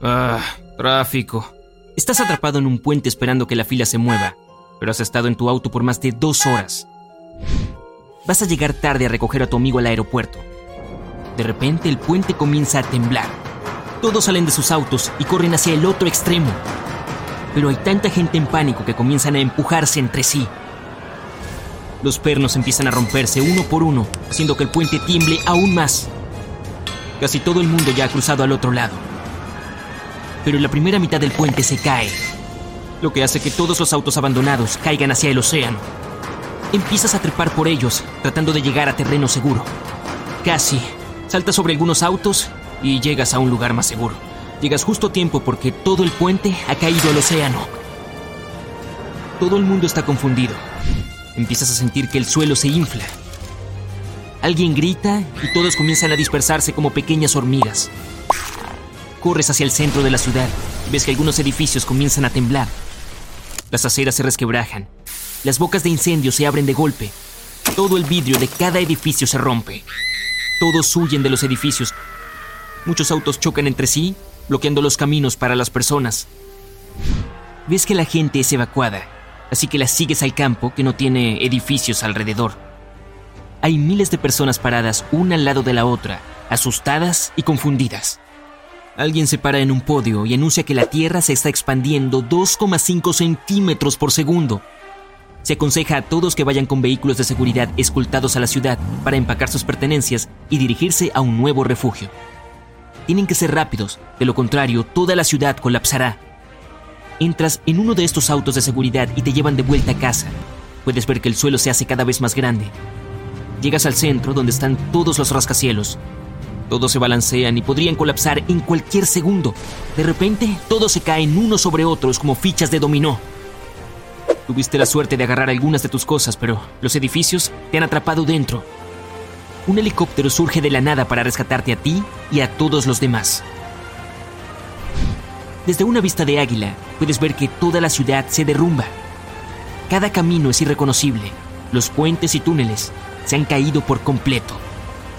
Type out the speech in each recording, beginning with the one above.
Ah, tráfico. Estás atrapado en un puente esperando que la fila se mueva, pero has estado en tu auto por más de dos horas. Vas a llegar tarde a recoger a tu amigo al aeropuerto. De repente el puente comienza a temblar. Todos salen de sus autos y corren hacia el otro extremo. Pero hay tanta gente en pánico que comienzan a empujarse entre sí. Los pernos empiezan a romperse uno por uno, haciendo que el puente tiemble aún más. Casi todo el mundo ya ha cruzado al otro lado pero la primera mitad del puente se cae, lo que hace que todos los autos abandonados caigan hacia el océano. Empiezas a trepar por ellos, tratando de llegar a terreno seguro. Casi. Saltas sobre algunos autos y llegas a un lugar más seguro. Llegas justo a tiempo porque todo el puente ha caído al océano. Todo el mundo está confundido. Empiezas a sentir que el suelo se infla. Alguien grita y todos comienzan a dispersarse como pequeñas hormigas. Corres hacia el centro de la ciudad. Ves que algunos edificios comienzan a temblar. Las aceras se resquebrajan. Las bocas de incendio se abren de golpe. Todo el vidrio de cada edificio se rompe. Todos huyen de los edificios. Muchos autos chocan entre sí, bloqueando los caminos para las personas. Ves que la gente es evacuada, así que la sigues al campo que no tiene edificios alrededor. Hay miles de personas paradas una al lado de la otra, asustadas y confundidas. Alguien se para en un podio y anuncia que la Tierra se está expandiendo 2,5 centímetros por segundo. Se aconseja a todos que vayan con vehículos de seguridad escoltados a la ciudad para empacar sus pertenencias y dirigirse a un nuevo refugio. Tienen que ser rápidos, de lo contrario toda la ciudad colapsará. Entras en uno de estos autos de seguridad y te llevan de vuelta a casa. Puedes ver que el suelo se hace cada vez más grande. Llegas al centro donde están todos los rascacielos. Todos se balancean y podrían colapsar en cualquier segundo. De repente, todos se caen unos sobre otros como fichas de dominó. Tuviste la suerte de agarrar algunas de tus cosas, pero los edificios te han atrapado dentro. Un helicóptero surge de la nada para rescatarte a ti y a todos los demás. Desde una vista de águila, puedes ver que toda la ciudad se derrumba. Cada camino es irreconocible. Los puentes y túneles se han caído por completo.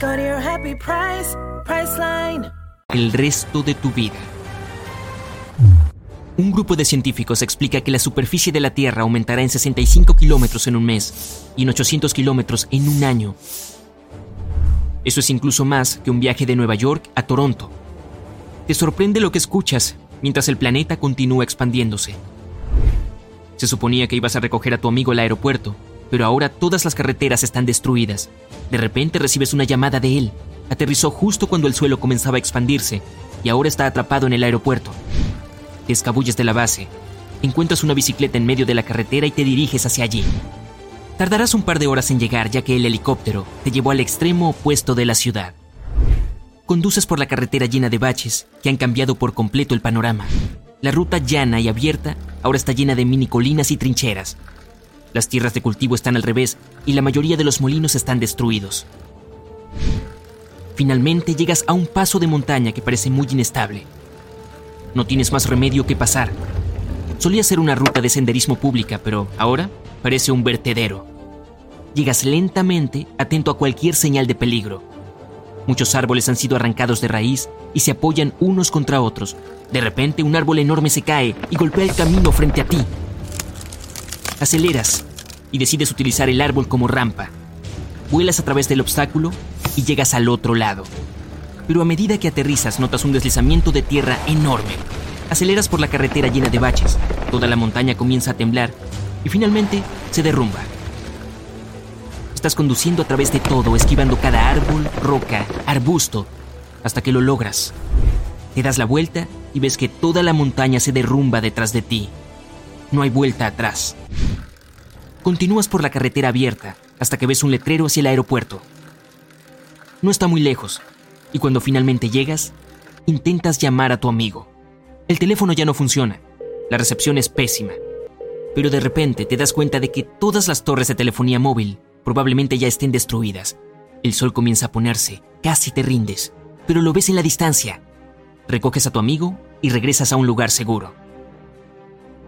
Your happy price, el resto de tu vida. Un grupo de científicos explica que la superficie de la Tierra aumentará en 65 kilómetros en un mes y en 800 kilómetros en un año. Eso es incluso más que un viaje de Nueva York a Toronto. Te sorprende lo que escuchas mientras el planeta continúa expandiéndose. Se suponía que ibas a recoger a tu amigo al aeropuerto, pero ahora todas las carreteras están destruidas. De repente recibes una llamada de él. Aterrizó justo cuando el suelo comenzaba a expandirse y ahora está atrapado en el aeropuerto. Te escabulles de la base, encuentras una bicicleta en medio de la carretera y te diriges hacia allí. Tardarás un par de horas en llegar ya que el helicóptero te llevó al extremo opuesto de la ciudad. Conduces por la carretera llena de baches que han cambiado por completo el panorama. La ruta llana y abierta ahora está llena de mini colinas y trincheras, las tierras de cultivo están al revés y la mayoría de los molinos están destruidos. Finalmente llegas a un paso de montaña que parece muy inestable. No tienes más remedio que pasar. Solía ser una ruta de senderismo pública, pero ahora parece un vertedero. Llegas lentamente, atento a cualquier señal de peligro. Muchos árboles han sido arrancados de raíz y se apoyan unos contra otros. De repente un árbol enorme se cae y golpea el camino frente a ti. Aceleras y decides utilizar el árbol como rampa. Vuelas a través del obstáculo y llegas al otro lado. Pero a medida que aterrizas notas un deslizamiento de tierra enorme. Aceleras por la carretera llena de baches, toda la montaña comienza a temblar y finalmente se derrumba. Estás conduciendo a través de todo, esquivando cada árbol, roca, arbusto, hasta que lo logras. Te das la vuelta y ves que toda la montaña se derrumba detrás de ti. No hay vuelta atrás. Continúas por la carretera abierta hasta que ves un letrero hacia el aeropuerto. No está muy lejos, y cuando finalmente llegas, intentas llamar a tu amigo. El teléfono ya no funciona, la recepción es pésima, pero de repente te das cuenta de que todas las torres de telefonía móvil probablemente ya estén destruidas. El sol comienza a ponerse, casi te rindes, pero lo ves en la distancia. Recoges a tu amigo y regresas a un lugar seguro.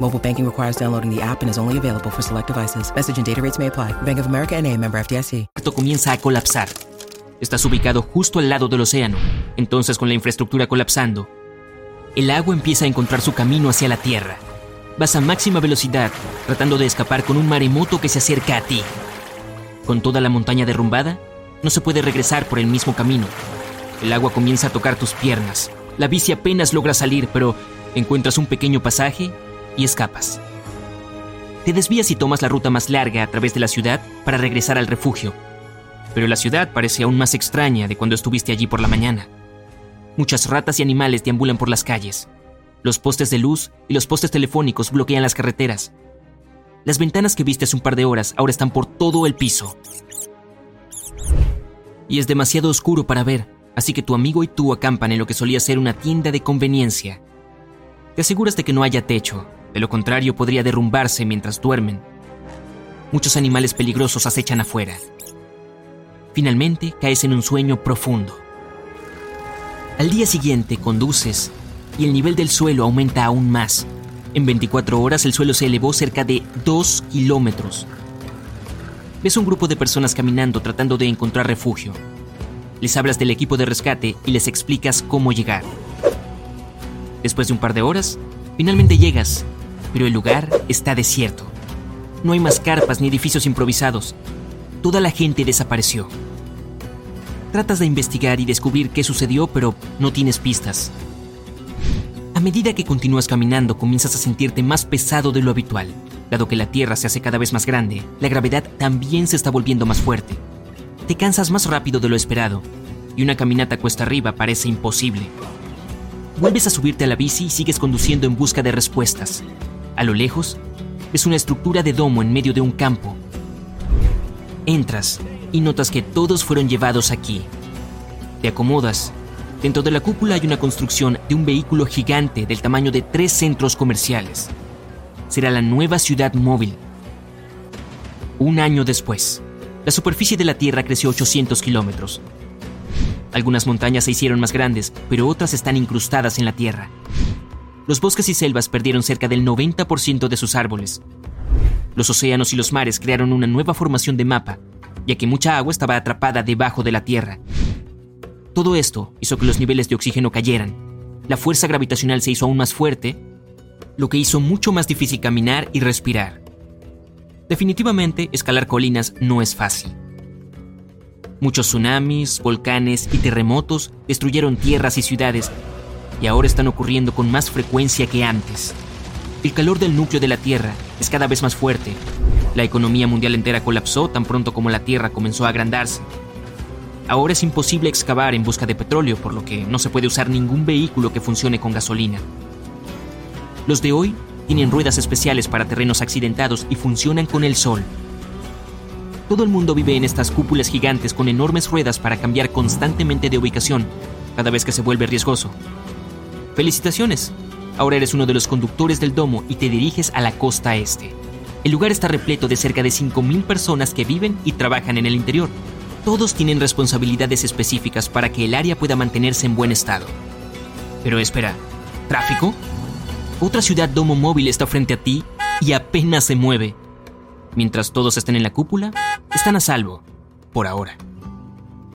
Mobile banking requires downloading the app and is only available for select devices. Message and data rates may apply. Bank of America and a member FDIC. comienza a colapsar. Estás ubicado justo al lado del océano, entonces con la infraestructura colapsando, el agua empieza a encontrar su camino hacia la tierra. Vas a máxima velocidad, tratando de escapar con un maremoto que se acerca a ti. Con toda la montaña derrumbada, no se puede regresar por el mismo camino. El agua comienza a tocar tus piernas. La bici apenas logra salir, pero encuentras un pequeño pasaje y escapas. Te desvías y tomas la ruta más larga a través de la ciudad para regresar al refugio. Pero la ciudad parece aún más extraña de cuando estuviste allí por la mañana. Muchas ratas y animales deambulan por las calles. Los postes de luz y los postes telefónicos bloquean las carreteras. Las ventanas que viste hace un par de horas ahora están por todo el piso. Y es demasiado oscuro para ver, así que tu amigo y tú acampan en lo que solía ser una tienda de conveniencia. Te aseguras de que no haya techo, de lo contrario podría derrumbarse mientras duermen. Muchos animales peligrosos acechan afuera. Finalmente caes en un sueño profundo. Al día siguiente conduces y el nivel del suelo aumenta aún más. En 24 horas el suelo se elevó cerca de 2 kilómetros. Ves un grupo de personas caminando tratando de encontrar refugio. Les hablas del equipo de rescate y les explicas cómo llegar. Después de un par de horas, finalmente llegas, pero el lugar está desierto. No hay más carpas ni edificios improvisados. Toda la gente desapareció. Tratas de investigar y descubrir qué sucedió, pero no tienes pistas. A medida que continúas caminando, comienzas a sentirte más pesado de lo habitual. Dado que la Tierra se hace cada vez más grande, la gravedad también se está volviendo más fuerte. Te cansas más rápido de lo esperado, y una caminata cuesta arriba parece imposible. Vuelves a subirte a la bici y sigues conduciendo en busca de respuestas. A lo lejos, ves una estructura de domo en medio de un campo. Entras y notas que todos fueron llevados aquí. Te acomodas. Dentro de la cúpula hay una construcción de un vehículo gigante del tamaño de tres centros comerciales. Será la nueva ciudad móvil. Un año después, la superficie de la Tierra creció 800 kilómetros. Algunas montañas se hicieron más grandes, pero otras están incrustadas en la Tierra. Los bosques y selvas perdieron cerca del 90% de sus árboles. Los océanos y los mares crearon una nueva formación de mapa, ya que mucha agua estaba atrapada debajo de la Tierra. Todo esto hizo que los niveles de oxígeno cayeran. La fuerza gravitacional se hizo aún más fuerte, lo que hizo mucho más difícil caminar y respirar. Definitivamente, escalar colinas no es fácil. Muchos tsunamis, volcanes y terremotos destruyeron tierras y ciudades, y ahora están ocurriendo con más frecuencia que antes. El calor del núcleo de la Tierra es cada vez más fuerte. La economía mundial entera colapsó tan pronto como la Tierra comenzó a agrandarse. Ahora es imposible excavar en busca de petróleo, por lo que no se puede usar ningún vehículo que funcione con gasolina. Los de hoy tienen ruedas especiales para terrenos accidentados y funcionan con el sol. Todo el mundo vive en estas cúpulas gigantes con enormes ruedas para cambiar constantemente de ubicación cada vez que se vuelve riesgoso. Felicitaciones, ahora eres uno de los conductores del domo y te diriges a la costa este. El lugar está repleto de cerca de 5.000 personas que viven y trabajan en el interior. Todos tienen responsabilidades específicas para que el área pueda mantenerse en buen estado. Pero espera, ¿tráfico? ¿Otra ciudad domo móvil está frente a ti y apenas se mueve. Mientras todos estén en la cúpula, están a salvo, por ahora.